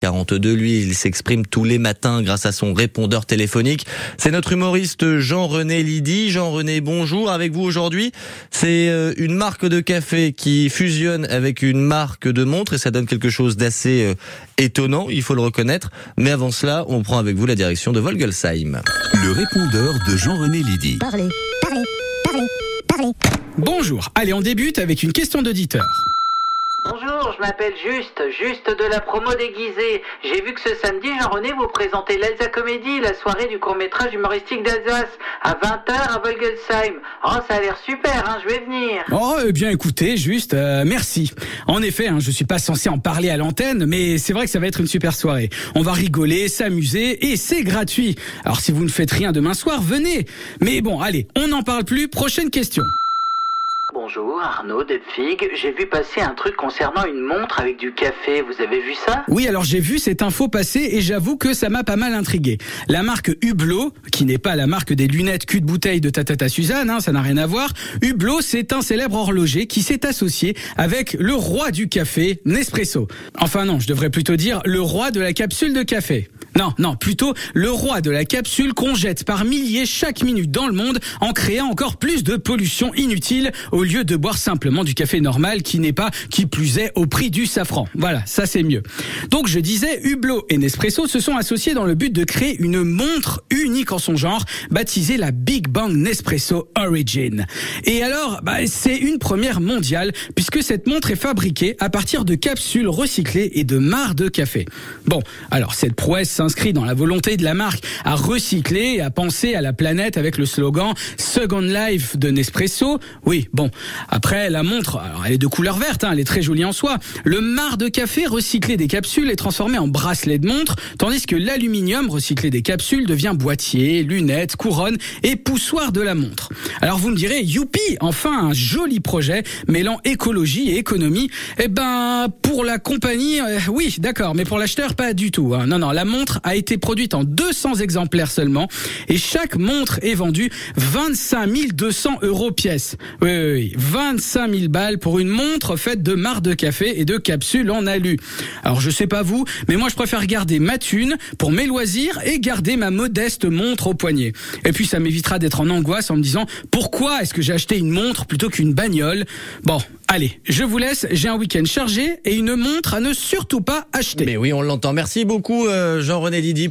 42 lui, il s'exprime tous les matins grâce à son répondeur téléphonique. C'est notre humoriste Jean-René Lydie. Jean-René, bonjour. Avec vous aujourd'hui, c'est euh, une marque de café qui fusionne avec une marque de montre et ça donne quelque chose d'assez euh, étonnant, il faut le reconnaître. Mais avant cela, on prend avec vous la direction de Volgelsheim. Le répondeur de Jean-René Lydie. Parlez, parlez, parlez, parlez. Bonjour, allez on débute avec une question d'auditeur. Bonjour, je m'appelle Juste, Juste de la promo déguisée. J'ai vu que ce samedi, Jean-René vous présentez l'Elsa Comédie, la soirée du court-métrage humoristique d'Alsace, à 20h à Volgelsheim. Oh, ça a l'air super, hein, je vais venir. Oh, eh bien écoutez, Juste, euh, merci. En effet, hein, je suis pas censé en parler à l'antenne, mais c'est vrai que ça va être une super soirée. On va rigoler, s'amuser, et c'est gratuit. Alors si vous ne faites rien demain soir, venez. Mais bon, allez, on n'en parle plus, prochaine question. Bonjour, Arnaud Depfig. J'ai vu passer un truc concernant une montre avec du café. Vous avez vu ça? Oui, alors j'ai vu cette info passer et j'avoue que ça m'a pas mal intrigué. La marque Hublot, qui n'est pas la marque des lunettes cul de bouteille de Tatata Suzanne, hein, ça n'a rien à voir. Hublot, c'est un célèbre horloger qui s'est associé avec le roi du café, Nespresso. Enfin non, je devrais plutôt dire le roi de la capsule de café. Non, non, plutôt le roi de la capsule qu'on jette par milliers chaque minute dans le monde en créant encore plus de pollution inutile au lieu de boire simplement du café normal qui n'est pas, qui plus est, au prix du safran. Voilà, ça c'est mieux. Donc je disais, Hublot et Nespresso se sont associés dans le but de créer une montre unique en son genre, baptisée la Big Bang Nespresso Origin. Et alors, bah, c'est une première mondiale puisque cette montre est fabriquée à partir de capsules recyclées et de mares de café. Bon, alors cette prouesse s'inscrit dans la volonté de la marque à recycler et à penser à la planète avec le slogan Second Life de Nespresso. Oui, bon. Après, la montre, alors elle est de couleur verte, hein, elle est très jolie en soi. Le marc de café recyclé des capsules est transformé en bracelet de montre, tandis que l'aluminium recyclé des capsules devient boîtier, lunettes, couronne et poussoir de la montre. Alors vous me direz, youpi, enfin un joli projet mêlant écologie et économie. Eh ben, pour la compagnie, euh, oui, d'accord, mais pour l'acheteur, pas du tout. hein. Non, non, la montre a été produite en 200 exemplaires seulement et chaque montre est vendue 25 200 euros pièce. Oui, oui, oui, 25 000 balles pour une montre faite de marc de café et de capsules en alu. Alors je sais pas vous, mais moi je préfère garder ma thune pour mes loisirs et garder ma modeste montre au poignet. Et puis ça m'évitera d'être en angoisse en me disant pourquoi est-ce que j'ai acheté une montre plutôt qu'une bagnole? Bon, allez, je vous laisse, j'ai un week-end chargé et une montre à ne surtout pas acheter. Mais oui, on l'entend. Merci beaucoup, euh, Jean-René Lydie.